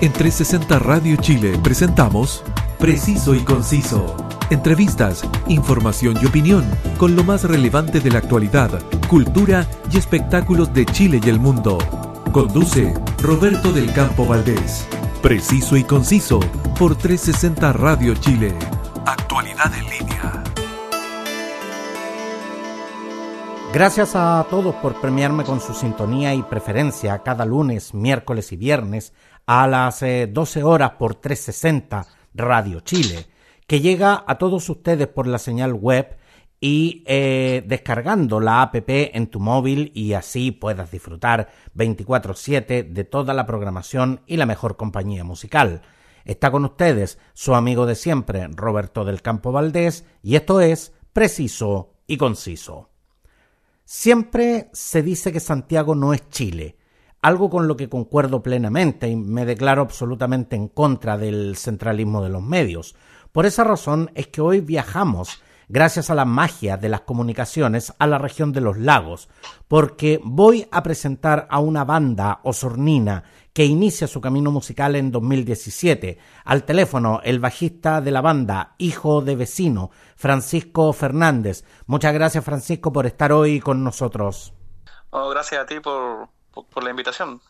En 360 Radio Chile presentamos Preciso y Conciso. Entrevistas, información y opinión con lo más relevante de la actualidad, cultura y espectáculos de Chile y el mundo. Conduce Roberto del Campo Valdés. Preciso y Conciso por 360 Radio Chile. Actualidad en línea. Gracias a todos por premiarme con su sintonía y preferencia cada lunes, miércoles y viernes a las 12 eh, horas por 360 Radio Chile, que llega a todos ustedes por la señal web y eh, descargando la app en tu móvil y así puedas disfrutar 24/7 de toda la programación y la mejor compañía musical. Está con ustedes su amigo de siempre, Roberto del Campo Valdés, y esto es Preciso y Conciso. Siempre se dice que Santiago no es Chile, algo con lo que concuerdo plenamente y me declaro absolutamente en contra del centralismo de los medios. Por esa razón es que hoy viajamos, gracias a la magia de las comunicaciones, a la región de los lagos, porque voy a presentar a una banda osornina que inicia su camino musical en 2017. Al teléfono, el bajista de la banda, hijo de vecino, Francisco Fernández. Muchas gracias, Francisco, por estar hoy con nosotros. Oh, gracias a ti por, por la invitación.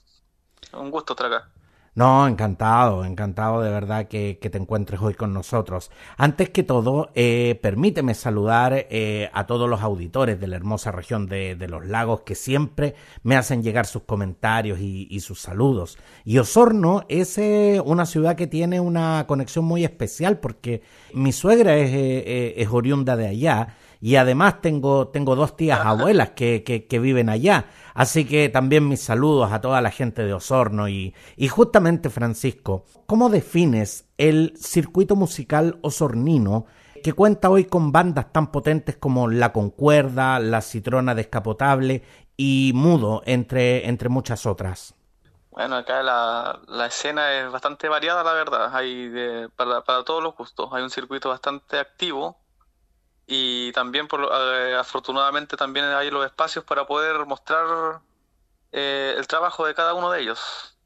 Un gusto estar acá. No, encantado, encantado de verdad que, te encuentres hoy con nosotros. Antes que todo, eh, permíteme saludar eh, a todos los auditores de la hermosa región de, los lagos que siempre me hacen llegar sus comentarios y, sus saludos. Y Osorno es eh, una ciudad que tiene una conexión muy especial porque mi suegra es oriunda de allá y además tengo, tengo dos tías abuelas que, que, viven allá. Así que también mis saludos a toda la gente de Osorno y, y justamente Francisco, ¿cómo defines el circuito musical osornino que cuenta hoy con bandas tan potentes como La Concuerda, La Citrona Descapotable y Mudo, entre, entre muchas otras? Bueno, acá la, la, escena es bastante variada, la verdad. Hay para, para todos los gustos. Hay un circuito bastante activo y también por, eh, afortunadamente también hay los espacios para poder mostrar eh, el trabajo de cada uno de ellos.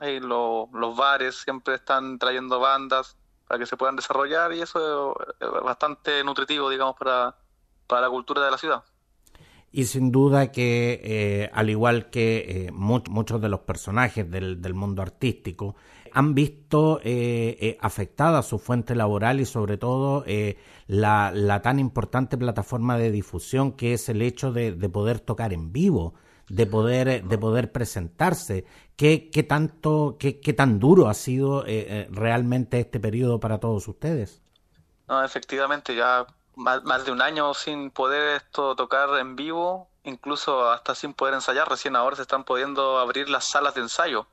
Ahí los bares siempre están trayendo bandas para que se puedan desarrollar y eso es bastante nutritivo, digamos, para, para la cultura de la ciudad. Y sin duda que, eh, al igual que muchos de los personajes del, del mundo artístico, han visto eh, eh, afectada su fuente laboral y sobre todo eh, la, la, tan importante plataforma de difusión que es el hecho de, de poder tocar en vivo, de poder, de poder presentarse. ¿Qué, qué tanto, qué, qué, tan duro ha sido realmente este periodo para todos ustedes? No, efectivamente, ya más, más, de un año sin poder esto tocar en vivo, incluso hasta sin poder ensayar. Recién ahora se están pudiendo abrir las salas de ensayo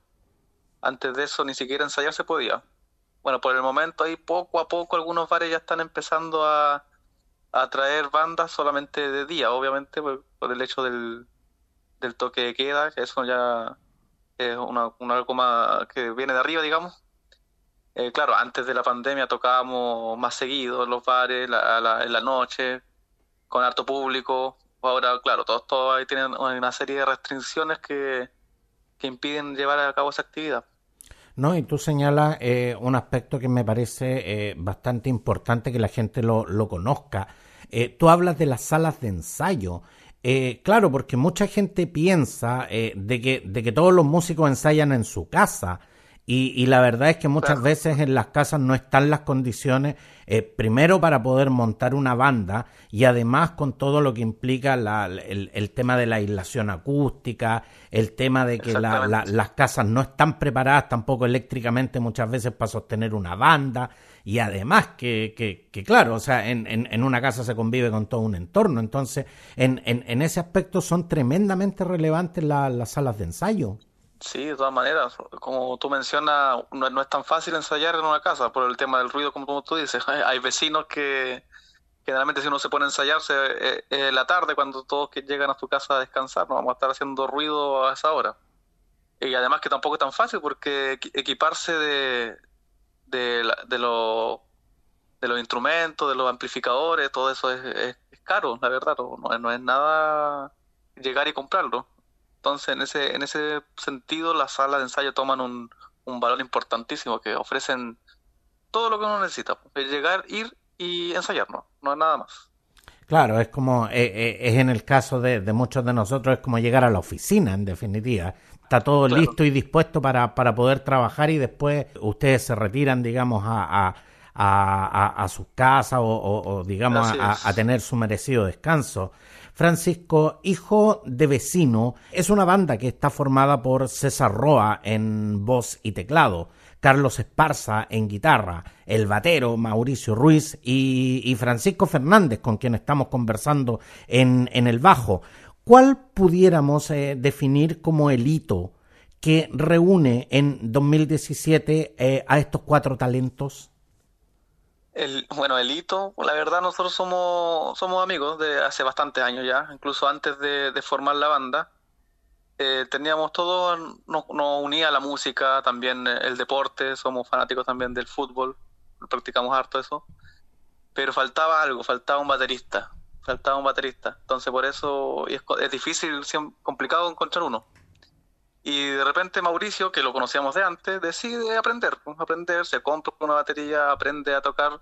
antes de eso ni siquiera ensayar se podía. Bueno, por el momento ahí poco a poco algunos bares ya están empezando a, a traer bandas solamente de día, obviamente por, el hecho del, del, toque de queda, que eso ya es una, una algo más que viene de arriba, digamos. Eh, claro, antes de la pandemia tocábamos más seguido en los bares, en la noche, con harto público. Ahora, claro, todos, todos tienen una serie de restricciones que, que impiden llevar a cabo esa actividad. No, y tú señalas eh, un aspecto que me parece eh, bastante importante que la gente lo, lo conozca. Eh, tú hablas de las salas de ensayo. claro, porque mucha gente piensa de, que, de que todos los músicos ensayan en su casa y, la verdad es que muchas veces en las casas no están las condiciones, eh, primero para poder montar una banda y además con todo lo que implica el, tema de la aislación acústica, el tema de que las casas no están preparadas tampoco eléctricamente muchas veces para sostener una banda. Y además que, que, claro, o sea, en, en, una casa se convive con todo un entorno, entonces en, en ese aspecto son tremendamente relevantes las salas de ensayo. Sí, de todas maneras, como tú mencionas, no, es tan fácil ensayar en una casa por el tema del ruido, como, tú dices. Hay vecinos que generalmente si uno se pone a ensayarse eh, eh, la tarde, cuando todos que llegan a tu casa a descansar, no vamos a estar haciendo ruido a esa hora. Y además que tampoco es tan fácil porque equiparse de, de, de, lo, de los instrumentos, de los amplificadores, todo eso es, caro, la verdad, no, no es nada llegar y comprarlo. Entonces, en ese, en ese sentido, las salas de ensayo toman un, un valor importantísimo, que ofrecen todo lo que uno necesita. Es llegar, ir y ensayar, no, no es nada más. Claro, es como, eh, eh, es en el caso de, muchos de nosotros, es como llegar a la oficina, en definitiva. Está todo listo y dispuesto para, para poder trabajar y después ustedes se retiran, digamos, a, a, a, a sus casas o, digamos, a, tener su merecido descanso. Francisco, hijo de vecino, es una banda que está formada por César Roa en voz y teclado. Carlos Esparza en guitarra, el batero Mauricio Ruiz y, Francisco Fernández, con quien estamos conversando en, el bajo. ¿Cuál pudiéramos eh, definir como el hito que reúne en 2017 eh, a estos cuatro talentos? El, bueno, el hito, la verdad nosotros somos, somos amigos de hace bastantes años ya, incluso antes de formar la banda. Eh, teníamos todo, nos, unía la música, también el deporte, somos fanáticos también del fútbol, practicamos harto eso, pero faltaba algo, faltaba un baterista, faltaba un baterista, entonces por eso es, es difícil, complicado encontrar uno. Y de repente Mauricio, que lo conocíamos de antes, decide aprender, pues, aprender, se compra una batería, aprende a tocar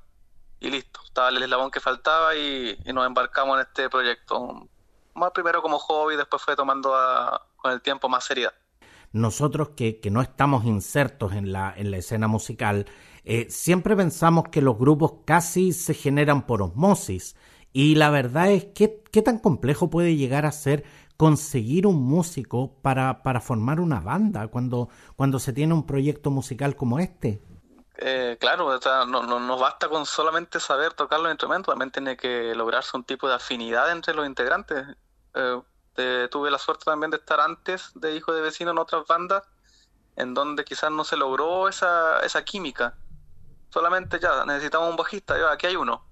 y listo. Estaba el eslabón que faltaba y, nos embarcamos en este proyecto. Más primero como hobby, después fue tomando a, con el tiempo más seriedad. Nosotros que, no estamos insertos en la, en la escena musical, eh, siempre pensamos que los grupos casi se generan por osmosis. Y la verdad es que qué tan complejo puede llegar a ser conseguir un músico para, para formar una banda cuando, cuando se tiene un proyecto musical como este. Eh, claro, no, no, no, basta con solamente saber tocar los instrumentos, también tiene que lograrse un tipo de afinidad entre los integrantes. Eh, tuve la suerte también de estar antes de Hijo de Vecino en otras bandas, en donde quizás no se logró esa, esa química. Solamente ya necesitamos un bajista, ya aquí hay uno.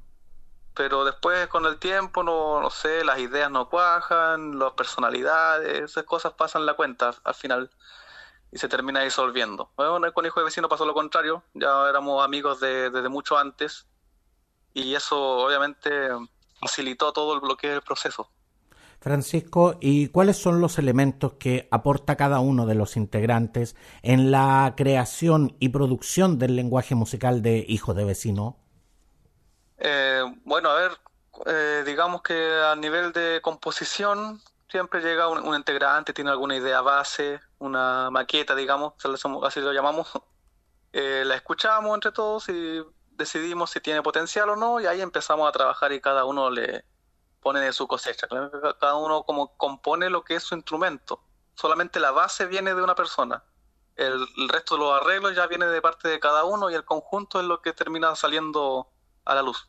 Pero después con el tiempo, no, no sé, las ideas no cuajan, las personalidades, esas cosas pasan la cuenta al final y se termina disolviendo. Bueno, con Hijo de Vecino pasó lo contrario, ya éramos amigos desde mucho antes y eso obviamente facilitó todo el bloqueo del proceso. Francisco, ¿y cuáles son los elementos que aporta cada uno de los integrantes en la creación y producción del lenguaje musical de Hijo de Vecino? Eh, bueno, a ver, eh, digamos que a nivel de composición siempre llega un, integrante, tiene alguna idea base, una maqueta, digamos, así lo llamamos. Eh, la escuchamos entre todos y decidimos si tiene potencial o no y ahí empezamos a trabajar y cada uno le, pone de su cosecha. Cada uno como compone lo que es su instrumento. Solamente la base viene de una persona. El, resto de los arreglos ya viene de parte de cada uno y el conjunto es lo que termina saliendo a la luz.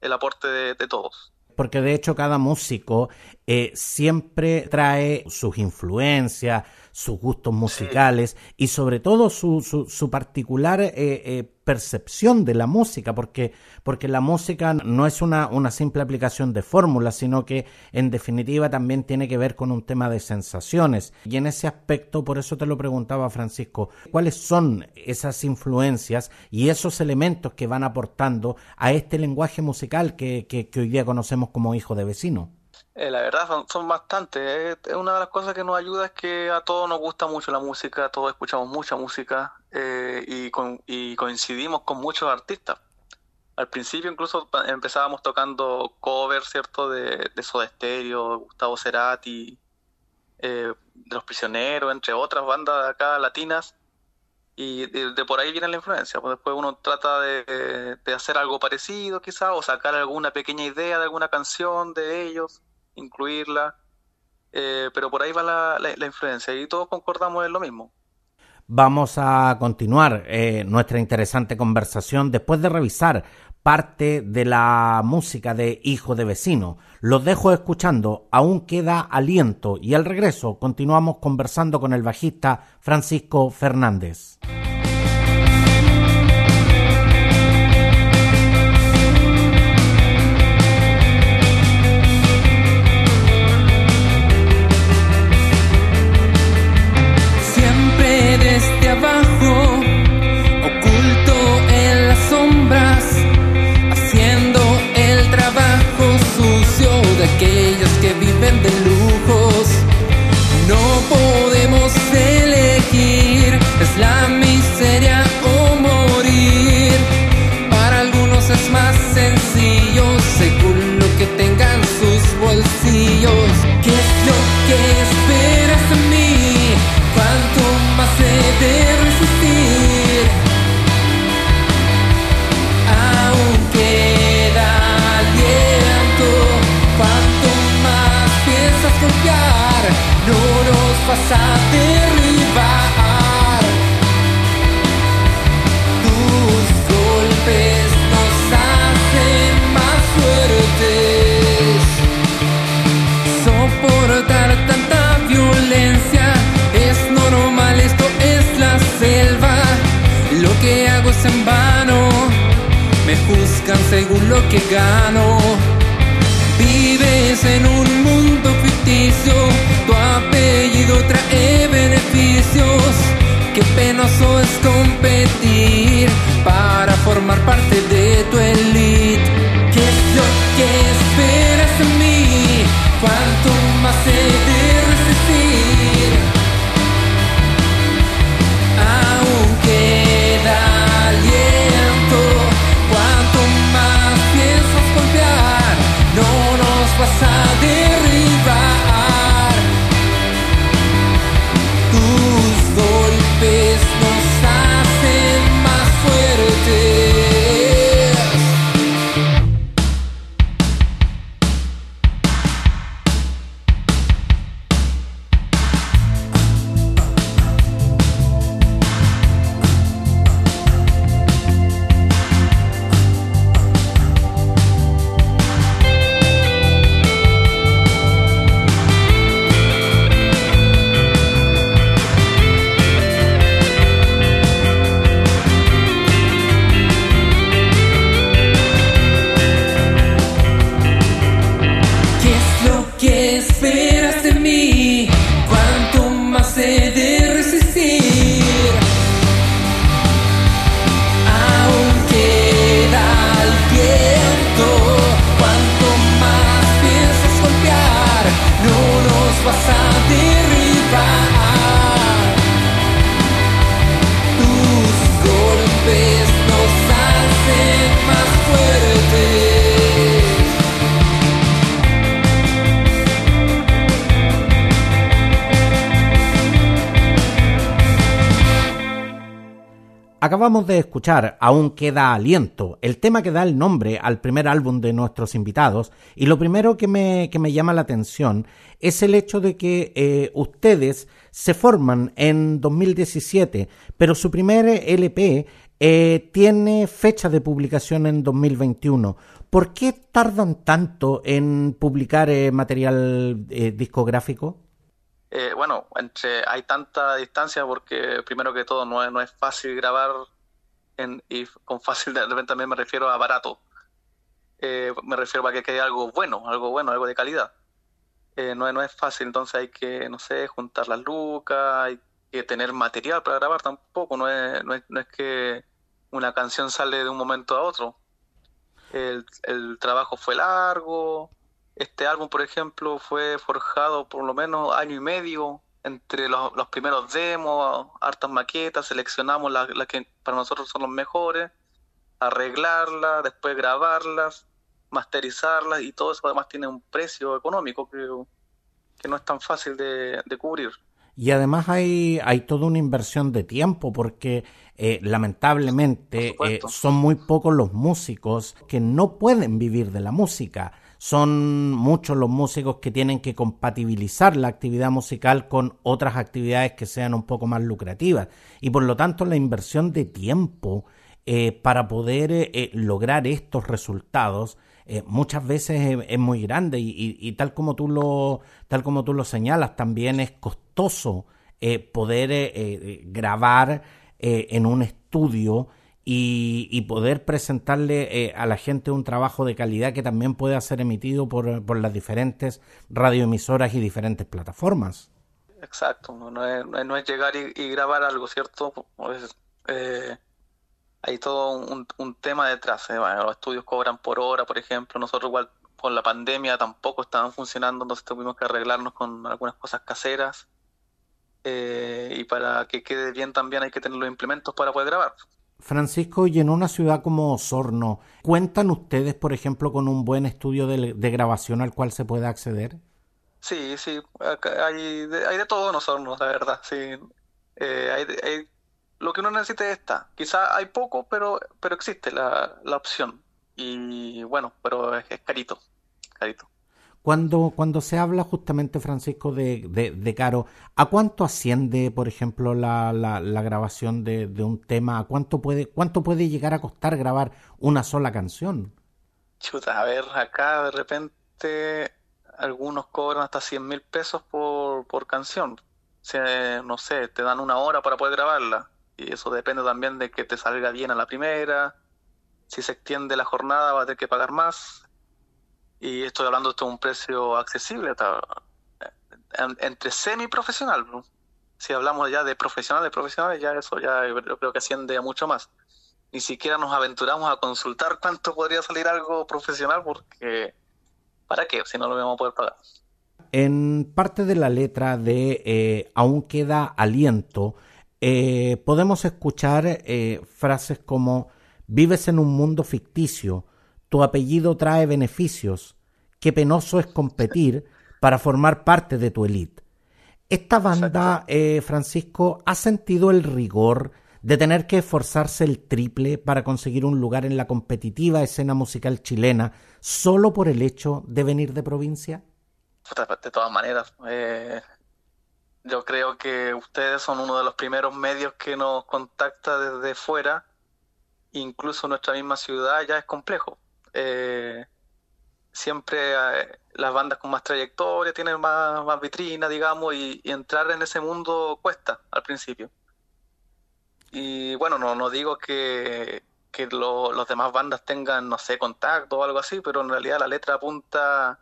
El, aporte de, todos porque de hecho cada músico eh, siempre trae sus influencias, sus gustos musicales y sobre todo su, su, particular eh, eh, percepción de la música, porque, porque la música no es una, una simple aplicación de fórmulas, sino que en definitiva también tiene que ver con un tema de sensaciones. Y en ese aspecto, por eso te lo preguntaba Francisco, ¿cuáles son esas influencias y esos elementos que van aportando a este lenguaje musical que, que, hoy día conocemos como hijo de vecino? Eh, la verdad son, son bastantes. una de las cosas que nos ayuda es que a todos nos gusta mucho la música, todos escuchamos mucha música. Eh, y, y coincidimos con muchos artistas. Al principio incluso empezábamos tocando covers, ¿cierto? De, de Soda Stereo, Gustavo Cerati, eh, de Los Prisioneros, entre otras bandas de acá latinas. Y de, por ahí viene la influencia. Pues después uno trata de, de hacer algo parecido quizá, o sacar alguna pequeña idea de alguna canción de ellos, incluirla. Eh, pero por ahí va la, la influencia y todos concordamos en lo mismo vamos a continuar eh, nuestra interesante conversación después de revisar parte de la música de Hijo de Vecino. Los dejo escuchando, aún queda aliento y al regreso continuamos conversando con el bajista Francisco Fernández. Penoso es Acabamos de escuchar Aún queda aliento, el tema que da el nombre al primer álbum de nuestros invitados, y lo primero que me, que me llama la atención es el hecho de que eh, ustedes se forman en 2017, pero su primer LP eh, tiene fecha de publicación en 2021. ¿Por qué tardan tanto en publicar eh, material discográfico? Eh, bueno, entre, hay tanta distancia porque primero que todo no es, no es fácil grabar en, y con fácil de repente también me refiero a barato. Eh, me refiero a que quede algo bueno, algo bueno, algo de calidad. Eh, no, no es fácil, entonces hay que, no sé, juntar las lucas, hay que tener material para grabar tampoco, no es, no es, no es que una canción sale de un momento a otro. El, el trabajo fue largo. Este álbum, por ejemplo, fue forjado por lo menos año y medio entre los, los primeros demos, hartas maquetas, seleccionamos las, las que para nosotros son los mejores, arreglarlas, después grabarlas, masterizarlas y todo eso además tiene un precio económico que, que no es tan fácil de, de cubrir. Y además hay, hay toda una inversión de tiempo porque eh, lamentablemente eh, son muy pocos los músicos que no pueden vivir de la música. Son muchos los músicos que tienen que compatibilizar la actividad musical con otras actividades que sean un poco más lucrativas. Y por lo tanto la inversión de tiempo eh, para poder eh, eh, lograr estos resultados muchas veces es, muy grande y, y- tal como tú lo tal como tú lo señalas también es costoso poder grabar en un estudio y, poder presentarle eh, a la gente un trabajo de calidad que también pueda ser emitido por, por las diferentes radioemisoras y diferentes plataformas. Exacto, no, es, no es- llegar y, grabar algo, ¿cierto? Pues, eh, hay todo un, tema detrás. eh, los estudios cobran por hora, por ejemplo. Nosotros igual con la pandemia tampoco estaban funcionando, entonces tuvimos que arreglarnos con algunas cosas caseras. Eh, y para que quede bien también hay que tener los implementos para poder grabar. Francisco, y en una ciudad como Osorno, ¿cuentan ustedes, por ejemplo, con un buen estudio de, grabación al cual se pueda acceder? Sí, sí, hay de, todo en Osorno, la verdad, sí. Eh, hay, lo que uno necesite está. Quizá hay poco, pero, pero existe la, la opción. Y bueno, pero es carito, carito. Cuando, cuando se habla justamente, Francisco, de, de, caro, ¿a cuánto asciende, por ejemplo, la, la, la grabación de, de un tema? ¿A cuánto puede, cuánto puede llegar a costar grabar una sola canción? Chuta, a ver, acá de repente algunos cobran hasta 100 mil pesos por, por canción. Se- no sé, te dan una hora para poder grabarla. Y eso depende también de que te salga bien a la primera. Si se extiende la jornada, va a tener que pagar más. Y estoy hablando de un precio accesible, entre semi-profesional. Si hablamos ya de profesionales, profesionales, ya eso ya yo creo que asciende a mucho más. Ni siquiera nos aventuramos a consultar cuánto podría salir algo profesional, porque ¿para qué? Si no lo vamos a poder pagar. En parte de la letra de eh, Aún queda aliento, eh, podemos escuchar eh, frases como Vives en un mundo ficticio, tu apellido trae beneficios, qué penoso es competir para formar parte de tu élite. Esta banda, Francisco, ¿ha sentido el rigor de tener que esforzarse el triple para conseguir un lugar en la competitiva escena musical chilena solo por el hecho de venir de provincia? de todas maneras, eh, yo creo que ustedes son uno de los primeros medios que nos contacta desde fuera, incluso nuestra misma ciudad ya es complejo. Eh, siempre eh, las bandas con más trayectoria tienen más, más vitrina, digamos, y, entrar en ese mundo cuesta al principio. Y bueno, no, no digo que, que los demás bandas tengan, no sé, contacto o algo así, pero en realidad la letra apunta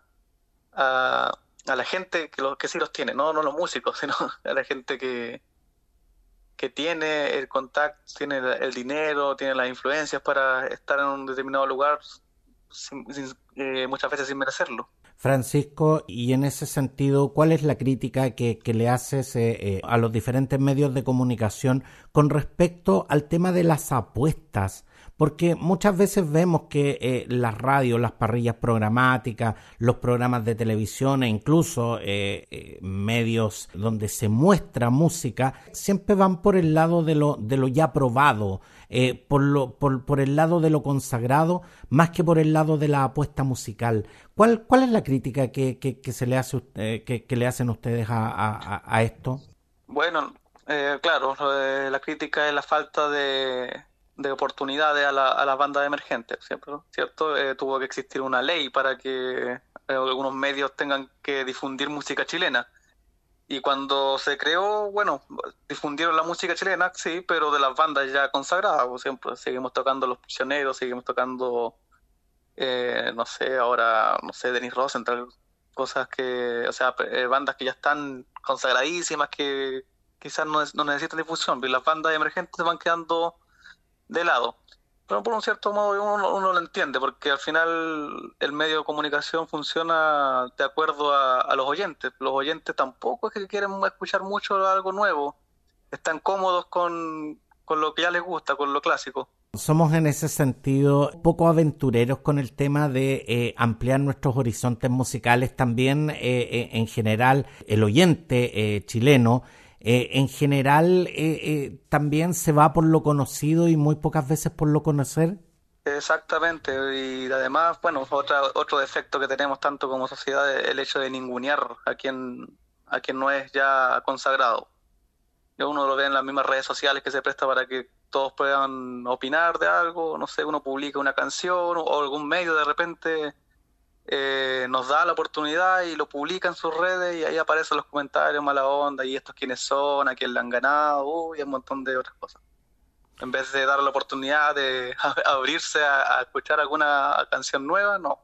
a, la gente que, que sí los tiene, no, no los músicos, sino a la gente que, que tiene el contacto, tiene el dinero, tiene las influencias para estar en un determinado lugar eh, muchas veces sin merecerlo. Francisco, y en ese sentido, ¿cuál es la crítica que, le haces eh, eh, a los diferentes medios de comunicación con respecto al tema de las apuestas porque muchas veces vemos que eh, las radios, las parrillas programáticas, los programas de televisión e incluso eh, eh, medios donde se muestra música, siempre van por el lado de lo, de lo ya probado, por, el lado de lo consagrado, más que por el lado de la apuesta musical. ¿Cuál, es la crítica que, que, se le hace que, que, le hacen ustedes a, a esto? Bueno, claro, la crítica es la falta de de oportunidades a, la, a las bandas emergentes, ¿cierto? ¿cierto? Eh, tuvo que existir una ley para que eh, algunos medios tengan que difundir música chilena. Y cuando se creó, bueno, difundieron la música chilena, sí, pero de las bandas ya consagradas, por ejemplo, seguimos tocando Los Prisioneros, seguimos tocando, eh, no sé, ahora, no sé, Denis Rosenthal, cosas que, o sea, bandas que ya están consagradísimas, que quizás no, necesitan difusión, pero las bandas emergentes van quedando de lado. Pero por un cierto modo uno, lo entiende, porque al final el medio de comunicación funciona de acuerdo a, los oyentes. Los oyentes tampoco es que quieren escuchar mucho algo nuevo. Están cómodos con, lo que ya les gusta, con lo clásico. Somos en ese sentido poco aventureros con el tema de eh, ampliar nuestros horizontes musicales. También, eh, eh, en general, el oyente chileno eh, en general eh, eh, también se va por lo conocido y muy pocas veces por lo conocer. Exactamente, y además, bueno, otra, otro defecto que tenemos tanto como sociedad es el hecho de ningunear a quien, a quien no es ya consagrado. Uno lo ve en las mismas redes sociales que se presta para que todos puedan opinar de algo, no sé, uno publica una canción o algún medio de repente eh, nos da la oportunidad y lo publica en sus redes y ahí aparecen los comentarios mala onda y estos quiénes son, a quién le han ganado, y un montón de otras cosas. En vez de dar la oportunidad de abrirse a, escuchar alguna canción nueva, no.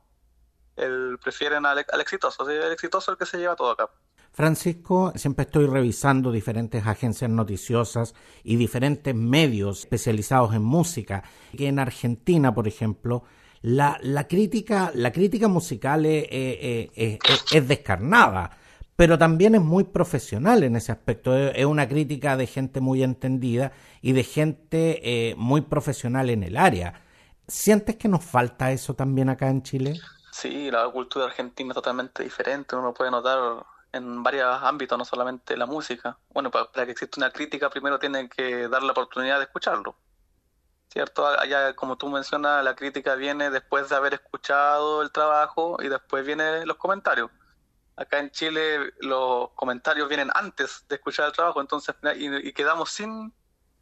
El, prefieren al, exitoso, el exitoso es el que se lleva todo acá. Francisco, siempre estoy revisando diferentes agencias noticiosas y diferentes medios especializados en música, que en Argentina, por ejemplo, la, la, crítica, la crítica musical es, es, descarnada, pero también es muy profesional en ese aspecto. Es, una crítica de gente muy entendida y de gente eh, muy profesional en el área. ¿Sientes que nos falta eso también acá en Chile? Sí, la cultura argentina es totalmente diferente. Uno puede notar en varios ámbitos, no solamente la música. Bueno, para que exista una crítica, primero tienen que dar la oportunidad de escucharlo. ¿Cierto? Allá, como tú mencionas, la crítica viene después de haber escuchado el trabajo y después vienen los comentarios. Acá en Chile los comentarios vienen antes de escuchar el trabajo, entonces y, quedamos sin,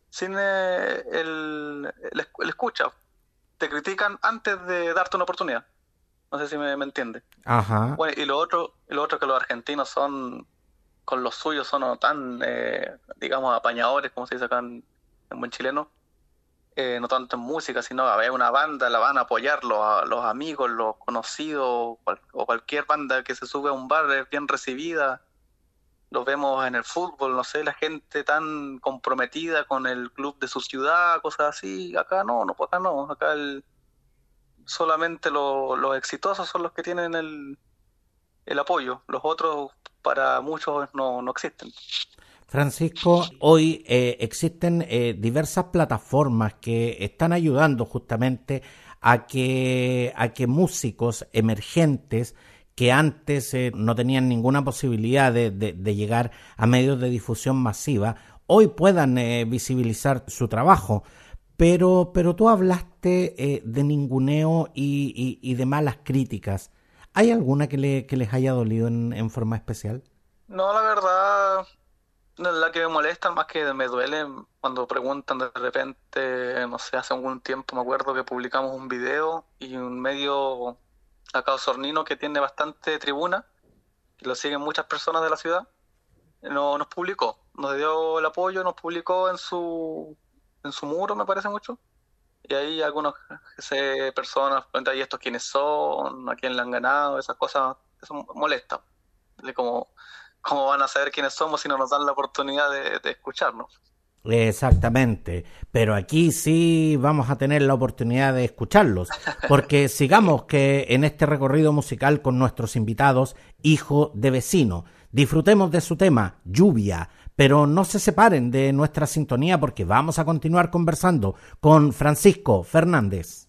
sin eh, el, el, escucha. Te critican antes de darte una oportunidad. No sé si me, me entiende. Ajá. Bueno, y lo otro, lo otro que los argentinos son, con los suyos, son tan, eh, digamos, apañadores, como se dice acá en, en buen chileno, eh, no tanto en música, sino a ver una banda, la van a apoyar los, los amigos, los conocidos, o cualquier banda que se sube a un bar es bien recibida. Lo vemos en el fútbol, no sé, la gente tan comprometida con el club de su ciudad, cosas así. Acá no, no, acá no. Acá el, solamente los exitosos son los que tienen el, el apoyo. Los otros, para muchos, no, no existen. Francisco, hoy eh, existen eh, diversas plataformas que están ayudando justamente a que, a que músicos emergentes que antes eh, no tenían ninguna posibilidad de, de, llegar a medios de difusión masiva, hoy puedan visibilizar su trabajo. Pero, pero tú hablaste de ninguneo y, y, de malas críticas. ¿Hay alguna que, le, que les haya dolido en, en forma especial? No, la verdad, la que me molesta más que me duele cuando preguntan de repente, no sé, hace algún tiempo me acuerdo que publicamos un video y un medio acá Sornino que tiene bastante tribuna, que lo siguen muchas personas de la ciudad, no, nos publicó, nos dio el apoyo, nos publicó en su en su muro, me parece mucho. Y ahí algunas personas preguntan, ¿y estos quiénes son? ¿A quién le han ganado? Esas cosas, eso molesta. De como ¿cómo van a saber quiénes somos si no nos dan la oportunidad de, escucharnos? Exactamente, pero aquí sí vamos a tener la oportunidad de escucharlos, porque sigamos que en este recorrido musical con nuestros invitados, hijo de vecino, disfrutemos de su tema, lluvia, pero no se separen de nuestra sintonía porque vamos a continuar conversando con Francisco Fernández.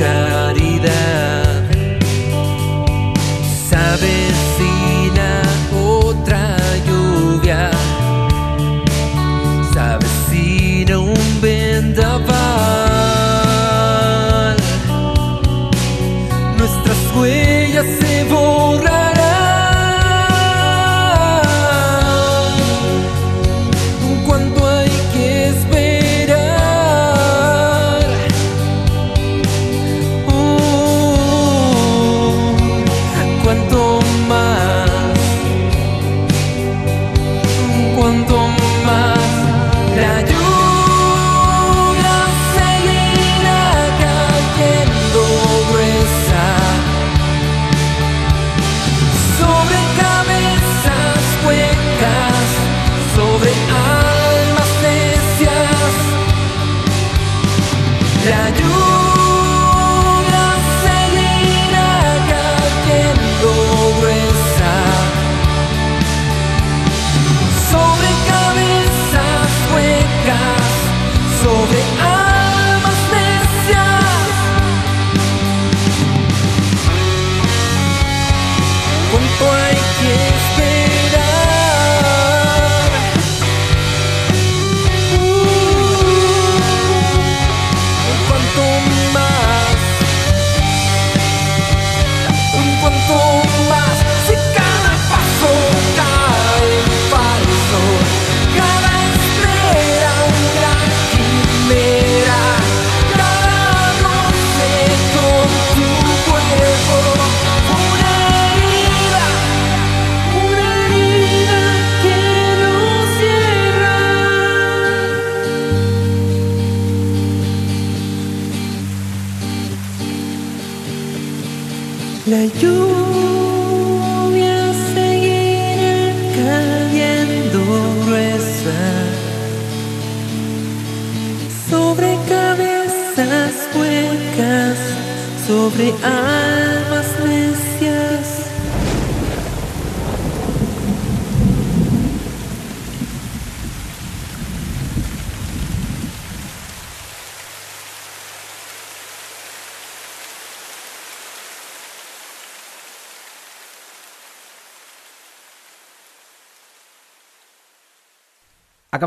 más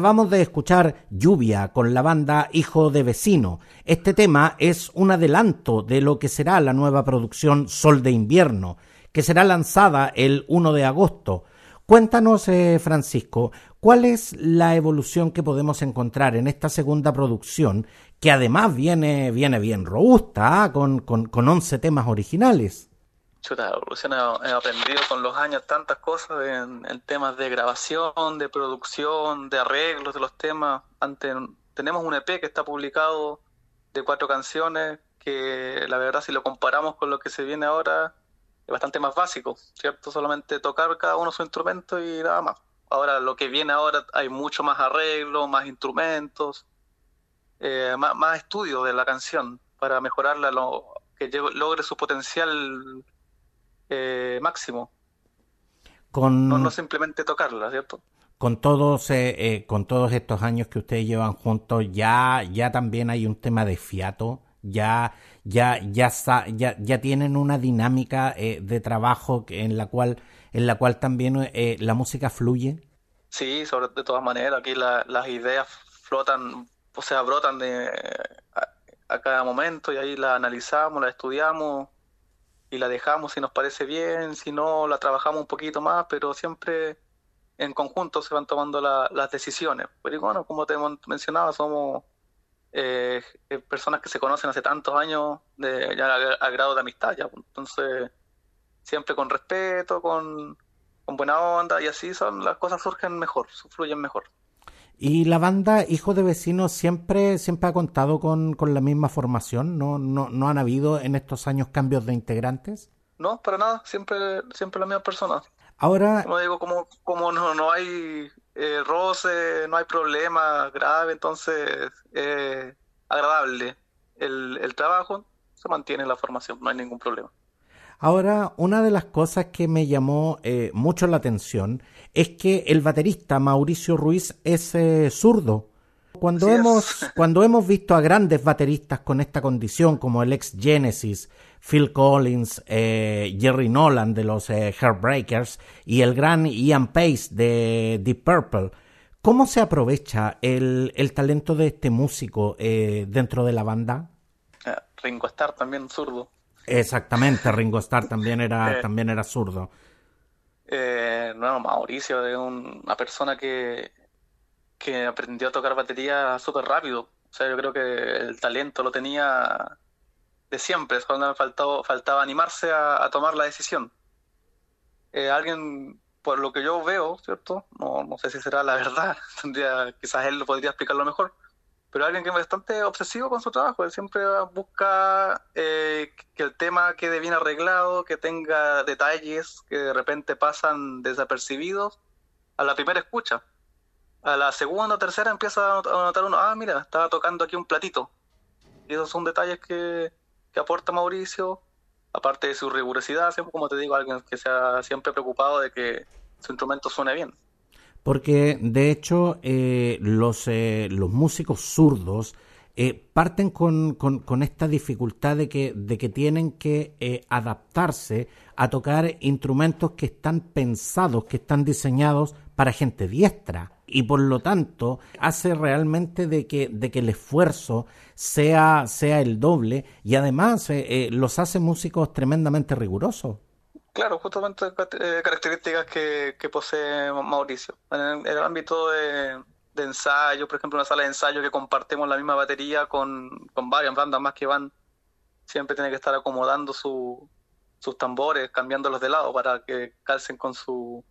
Acabamos de escuchar Lluvia con la banda Hijo de Vecino. Este tema es un adelanto de lo que será la nueva producción Sol de Invierno, que será lanzada el 1 de agosto. Cuéntanos, eh, Francisco, ¿cuál es la evolución que podemos encontrar en esta segunda producción, que además viene, viene bien robusta, ¿ah? con, con, con 11 temas originales? Chuta, evolución he, aprendido con los años tantas cosas en, temas de grabación, de producción, de arreglos de los temas. Antes, tenemos un EP que está publicado de cuatro canciones que la verdad si lo comparamos con lo que se viene ahora es bastante más básico, ¿cierto? Solamente tocar cada uno su instrumento y nada más. Ahora lo que viene ahora hay mucho más arreglo, más instrumentos, eh, más, más estudio de la canción para mejorarla, lo, que logre su potencial eh, máximo. Con, no, simplemente tocarla, ¿cierto? Con todos, eh, eh, con todos estos años que ustedes llevan juntos, ya, ya también hay un tema de fiato, ya, ya, ya, ya, ya tienen una dinámica de trabajo en la cual, en la cual también la música fluye. Sí, sobre de todas maneras, aquí las ideas flotan, o sea, brotan de, a, cada momento y ahí la analizamos, la estudiamos y la dejamos si nos parece bien, si no la trabajamos un poquito más, pero siempre en conjunto se van tomando las decisiones. Pero bueno, como te mencionaba, somos eh, eh, personas que se conocen hace tantos años de, ya a, grado de amistad, ya, pues. entonces siempre con respeto, con, con buena onda y así son las cosas surgen mejor, fluyen mejor. Y la banda Hijo de Vecinos siempre, siempre ha contado con, la misma formación, ¿No, ¿No, no, han habido en estos años cambios de integrantes? No, para nada, siempre, siempre la misma persona. Ahora... Como digo, como, como no, no hay eh, roce, no hay problema grave, entonces es agradable el, el trabajo, se mantiene la formación, no hay ningún problema. Ahora, una de las cosas que me llamó eh, mucho la atención es que el baterista Mauricio Ruiz es eh, zurdo. Cuando hemos, cuando hemos visto a grandes bateristas con esta condición, como el ex Genesis, Phil Collins, eh, Jerry Nolan de los Heartbreakers y el gran Ian Pace de Deep Purple, ¿cómo se aprovecha el, el talento de este músico dentro de la banda? Ringo Starr también zurdo. Exactamente, Ringo Starr también era, eh, también era zurdo. Eh, no, Mauricio es una persona que, que aprendió a tocar batería súper rápido. O sea, yo creo que el talento lo tenía de siempre, solo faltaba, faltaba animarse a, tomar la decisión. Eh, alguien, por lo que yo veo, ¿cierto? No, no sé si será la verdad, tendría, quizás él lo podría explicarlo mejor pero alguien que es bastante obsesivo con su trabajo. Él siempre busca eh, que el tema quede bien arreglado, que tenga detalles que de repente pasan desapercibidos a la primera escucha. A la segunda o tercera empieza a notar uno, ah, mira, estaba tocando aquí un platito. Y esos son detalles que, que aporta Mauricio, aparte de su rigurosidad, siempre, como te digo, alguien que sea siempre preocupado de que su instrumento suene bien porque de hecho eh, los, eh, los músicos zurdos eh, parten con, con, esta dificultad de que, de que tienen que adaptarse a tocar instrumentos que están pensados, que están diseñados para gente diestra. Y por lo tanto hace realmente de que, de que el esfuerzo sea, sea el doble y además los hace músicos tremendamente rigurosos. Claro, justamente eh, características que, posee Mauricio. En el, ámbito de, ensayo, por ejemplo, una sala de ensayo que compartimos la misma batería con, varias bandas más que van, siempre tiene que estar acomodando sus tambores, cambiándolos de lado para que calcen con, su,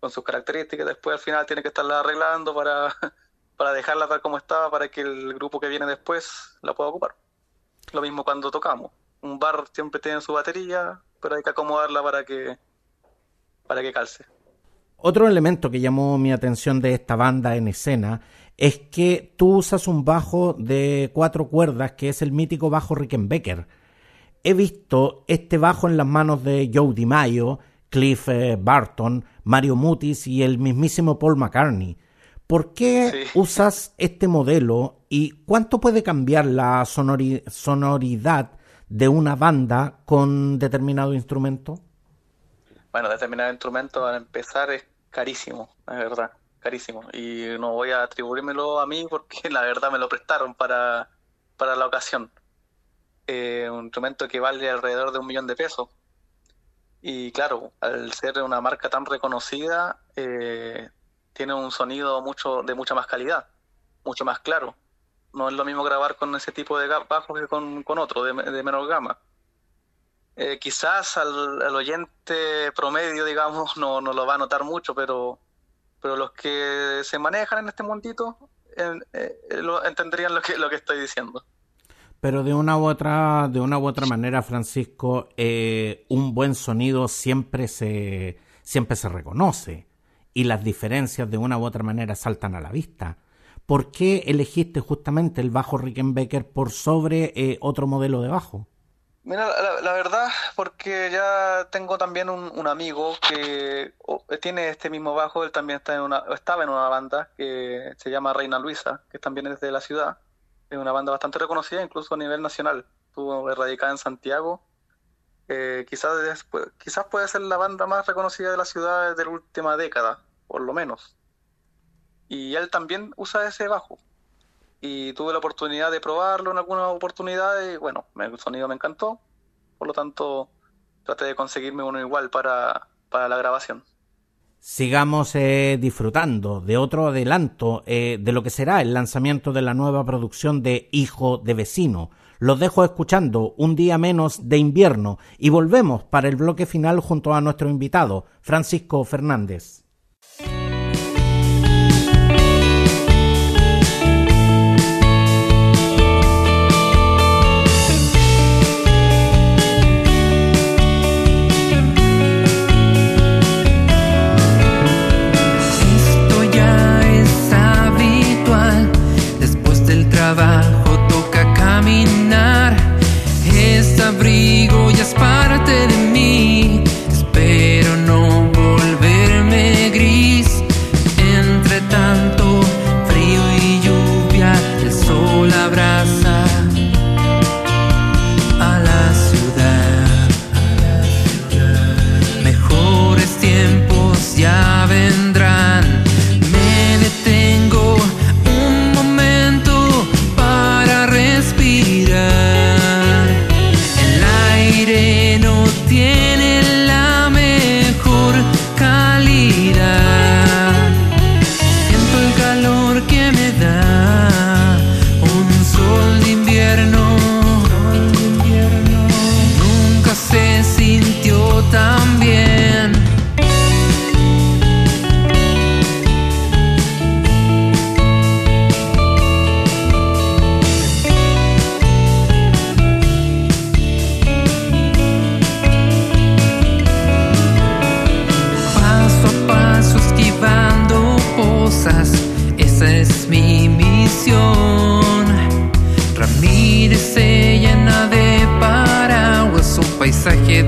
con sus características. Después al final tiene que estarla arreglando para dejarla tal como estaba para que el grupo que viene después la pueda ocupar. Lo mismo cuando tocamos. Un bar siempre tiene su batería, pero hay que acomodarla para que, para que calce. Otro elemento que llamó mi atención de esta banda en escena es que tú usas un bajo de cuatro cuerdas que es el mítico bajo Rickenbacker. He visto este bajo en las manos de Joe DiMaggio, Cliff eh, Barton, Mario Mutis y el mismísimo Paul McCartney. ¿Por qué usas este modelo y cuánto puede cambiar la sonoridad de una banda con determinado instrumento? Bueno, determinado instrumento para empezar es carísimo, es verdad. carísimo. Y no voy a atribuírmelo a mí porque la verdad me lo prestaron para, para la ocasión. Eh, un instrumento que vale alrededor de un millón de pesos. Y claro, al ser una marca tan reconocida, eh, tiene un sonido mucho de mucha más calidad, mucho más claro. No es lo mismo grabar con ese tipo de bajos que con, con otro de, de menor gama. Eh, quizás al, oyente promedio, digamos, no, no, lo va a notar mucho, pero, pero los que se manejan en este mundito eh, lo, entenderían lo que, lo que estoy diciendo. Pero de una u otra, de una u otra manera, Francisco, eh, un buen sonido siempre se, siempre se reconoce y las diferencias de una u otra manera saltan a la vista. ¿Por qué elegiste justamente el bajo Rickenbacker por sobre otro modelo de bajo? Mira, la, verdad, porque ya tengo también un, amigo que tiene este mismo bajo, él también está en una, estaba en una banda que se llama Reina Luisa, que también es de la ciudad, es una banda bastante reconocida incluso a nivel nacional, estuvo radicada en Santiago, eh, quizás, quizás puede ser la banda más reconocida de la ciudad de la última década, por lo menos. Y él también usa ese bajo y tuve la oportunidad de probarlo en alguna oportunidad y bueno, el sonido me encantó, por lo tanto traté de conseguirme uno igual para, para la grabación. Sigamos eh, disfrutando de otro adelanto eh, de lo que será el lanzamiento de la nueva producción de Hijo de Vecino. Los dejo escuchando un día menos de invierno y volvemos para el bloque final junto a nuestro invitado, Francisco Fernández.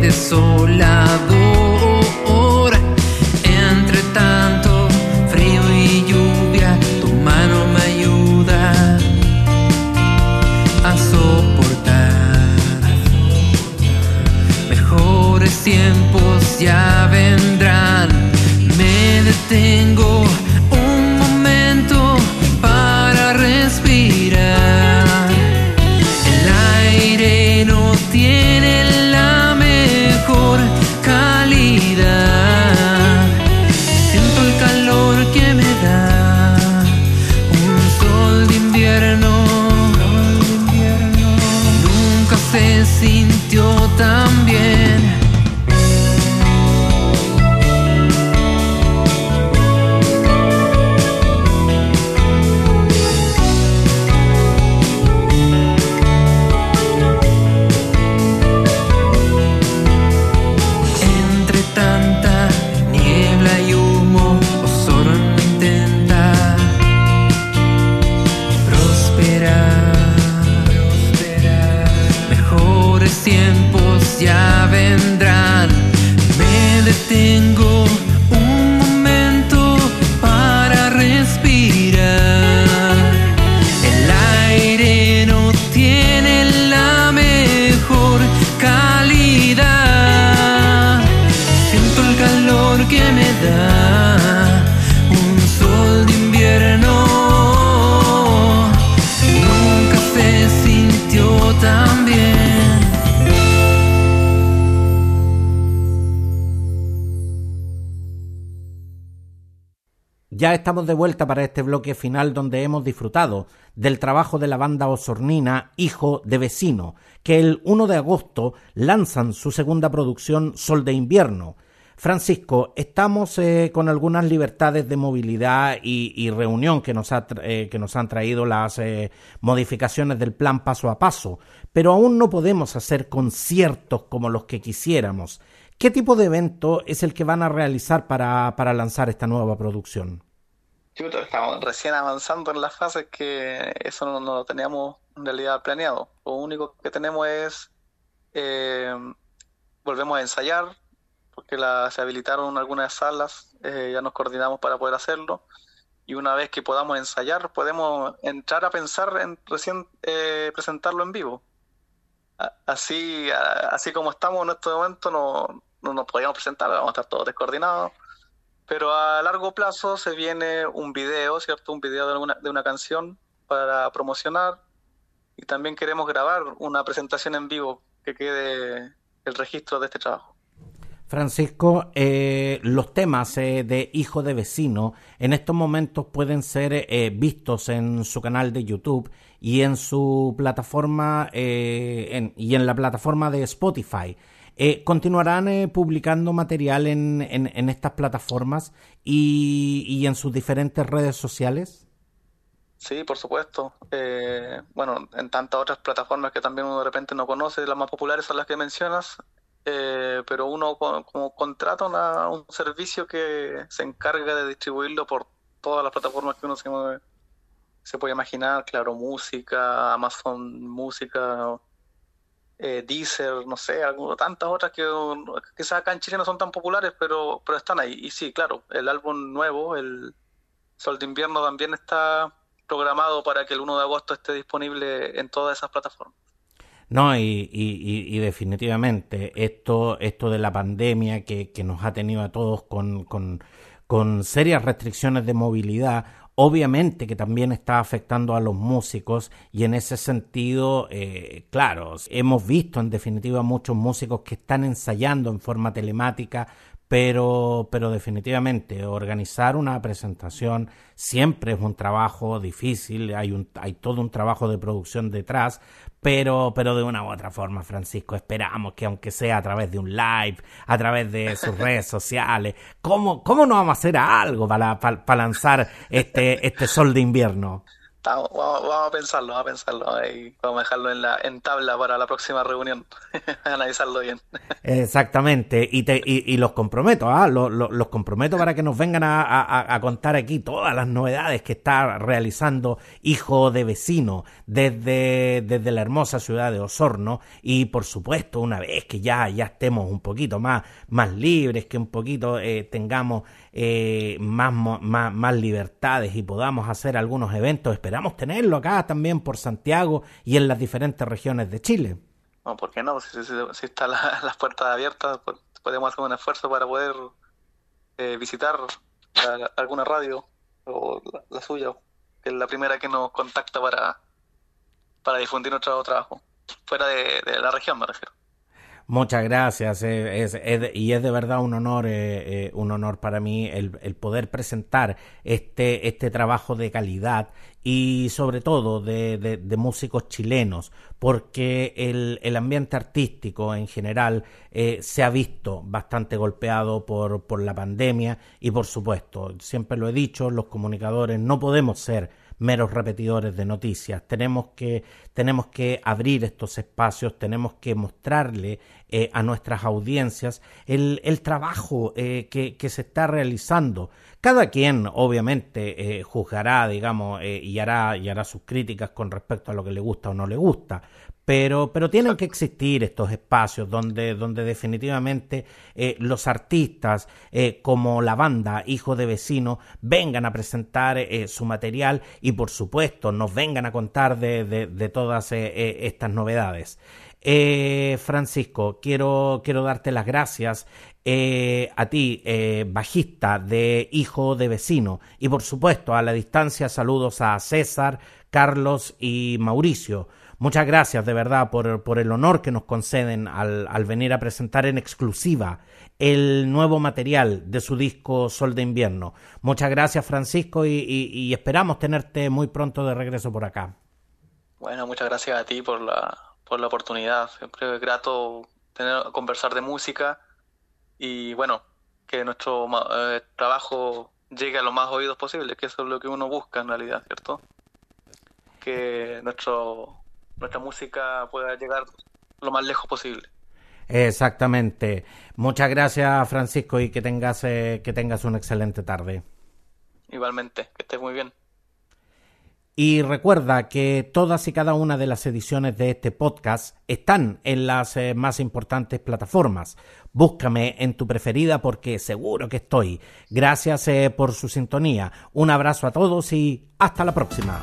Que estamos de vuelta para este bloque final donde hemos disfrutado del trabajo de la banda osornina Hijo de Vecino, que el 1 de agosto lanzan su segunda producción Sol de Invierno. Francisco, estamos eh, con algunas libertades de movilidad y, reunión que nos, eh, que nos, han traído las eh, modificaciones del plan paso a paso, pero aún no podemos hacer conciertos como los que quisiéramos. ¿Qué tipo de evento es el que van a realizar para, lanzar esta nueva producción? Estamos recién avanzando en las fases que eso no, lo teníamos en realidad planeado. Lo único que tenemos es eh, volvemos a ensayar porque se habilitaron algunas salas, eh, ya nos coordinamos para poder hacerlo y una vez que podamos ensayar podemos entrar a pensar en recién eh, presentarlo en vivo. Así, así como estamos en este momento no, no nos podíamos presentar, vamos a estar todos descoordinados. Pero a largo plazo se viene un video, ¿cierto? Un video de una, de una canción para promocionar y también queremos grabar una presentación en vivo que quede el registro de este trabajo. Francisco, eh, los temas eh, de Hijo de Vecino en estos momentos pueden ser eh, vistos en su canal de YouTube y en su plataforma y en la plataforma de Spotify. Eh, ¿Continuarán eh, publicando material en, en, estas plataformas y, en sus diferentes redes sociales? Sí, por supuesto. Eh, bueno, en tantas otras plataformas que también uno de repente no conoce, las más populares son las que mencionas, pero uno como contrata un servicio que se encarga de distribuirlo por todas las plataformas que uno se, se puede imaginar, claro, música, Amazon Música, eh, Deezer, no sé, tantas otras que quizás acá en Chile no son tan populares, pero, pero están ahí. Y sí, claro, el álbum nuevo, el Sol de Invierno, también está programado para que el 1 de agosto esté disponible en todas esas plataformas. No, y, y, definitivamente esto, esto de la pandemia que, que nos ha tenido a todos con, con, con serias restricciones de movilidad, Obviamente que también está afectando a los músicos y en ese sentido, eh, claro, hemos visto en definitiva muchos músicos que están ensayando en forma telemática pero, pero definitivamente organizar una presentación siempre es un trabajo difícil, hay, un, hay todo un trabajo de producción detrás, pero, pero de una u otra forma, Francisco, esperamos que aunque sea a través de un live, a través de sus redes sociales, ¿cómo, cómo no vamos a hacer algo para, para, para lanzar este, este sol de invierno? Vamos, a pensarlo, vamos a pensarlo y vamos a dejarlo en, la, en tabla para la próxima reunión, analizarlo bien. Exactamente, y, te, y, los comprometo, ¿ah? los, comprometo para que nos vengan a, contar aquí todas las novedades que está realizando Hijo de Vecino desde, desde la hermosa ciudad de Osorno y por supuesto una vez que ya, ya estemos un poquito más, más libres, que un poquito eh, tengamos eh, más, más, más libertades y podamos hacer algunos eventos, esperamos tenerlo acá también por Santiago y en las diferentes regiones de Chile. No, ¿por qué no? Si, están las puertas abiertas, podemos hacer un esfuerzo para poder eh, visitar alguna radio o la, suya, que es la primera que nos contacta para, para difundir nuestro trabajo, fuera de la región me refiero. Muchas gracias, eh, y es de verdad un honor, eh, eh, un honor para mí el, poder presentar este, este trabajo de calidad y sobre todo de, músicos chilenos, porque el, el, ambiente artístico en general se ha visto bastante golpeado por, por la pandemia y por supuesto, siempre lo he dicho, los comunicadores no podemos ser meros repetidores de noticias. Tenemos que, tenemos que abrir estos espacios, tenemos que mostrarle eh, a nuestras audiencias el, el trabajo eh, que, que, se está realizando. Cada quien, obviamente, eh, juzgará, digamos, y, hará, y hará sus críticas con respecto a lo que le gusta o no le gusta, pero, pero tienen que existir estos espacios donde, donde definitivamente eh, los artistas, eh, como la banda Hijo de Vecino, vengan a presentar eh, su material y por supuesto nos vengan a contar de, de, todas estas novedades. Francisco, quiero, quiero darte las gracias a ti, bajista de Hijo de Vecino, y por supuesto a la distancia saludos a César, Carlos y Mauricio. Muchas gracias de verdad por, por el honor que nos conceden al, al, venir a presentar en exclusiva el nuevo material de su disco Sol de Invierno. Muchas gracias Francisco y, y, esperamos tenerte muy pronto de regreso por acá. Bueno, muchas gracias a ti por la, por la oportunidad. Siempre es grato tener, conversar de música y bueno, que nuestro eh, trabajo llegue a los más oídos posible, que eso es lo que uno busca en realidad, ¿cierto? Que nuestro, nuestra música pueda llegar lo más lejos posible. Exactamente. Muchas gracias, Francisco, y que tengas, eh, que tengas una excelente tarde. Igualmente, que estés muy bien. Y recuerda que todas y cada una de las ediciones de este podcast están en las eh, más importantes plataformas. Búscame en tu preferida porque seguro que estoy. Gracias eh, por su sintonía. Un abrazo a todos y hasta la próxima.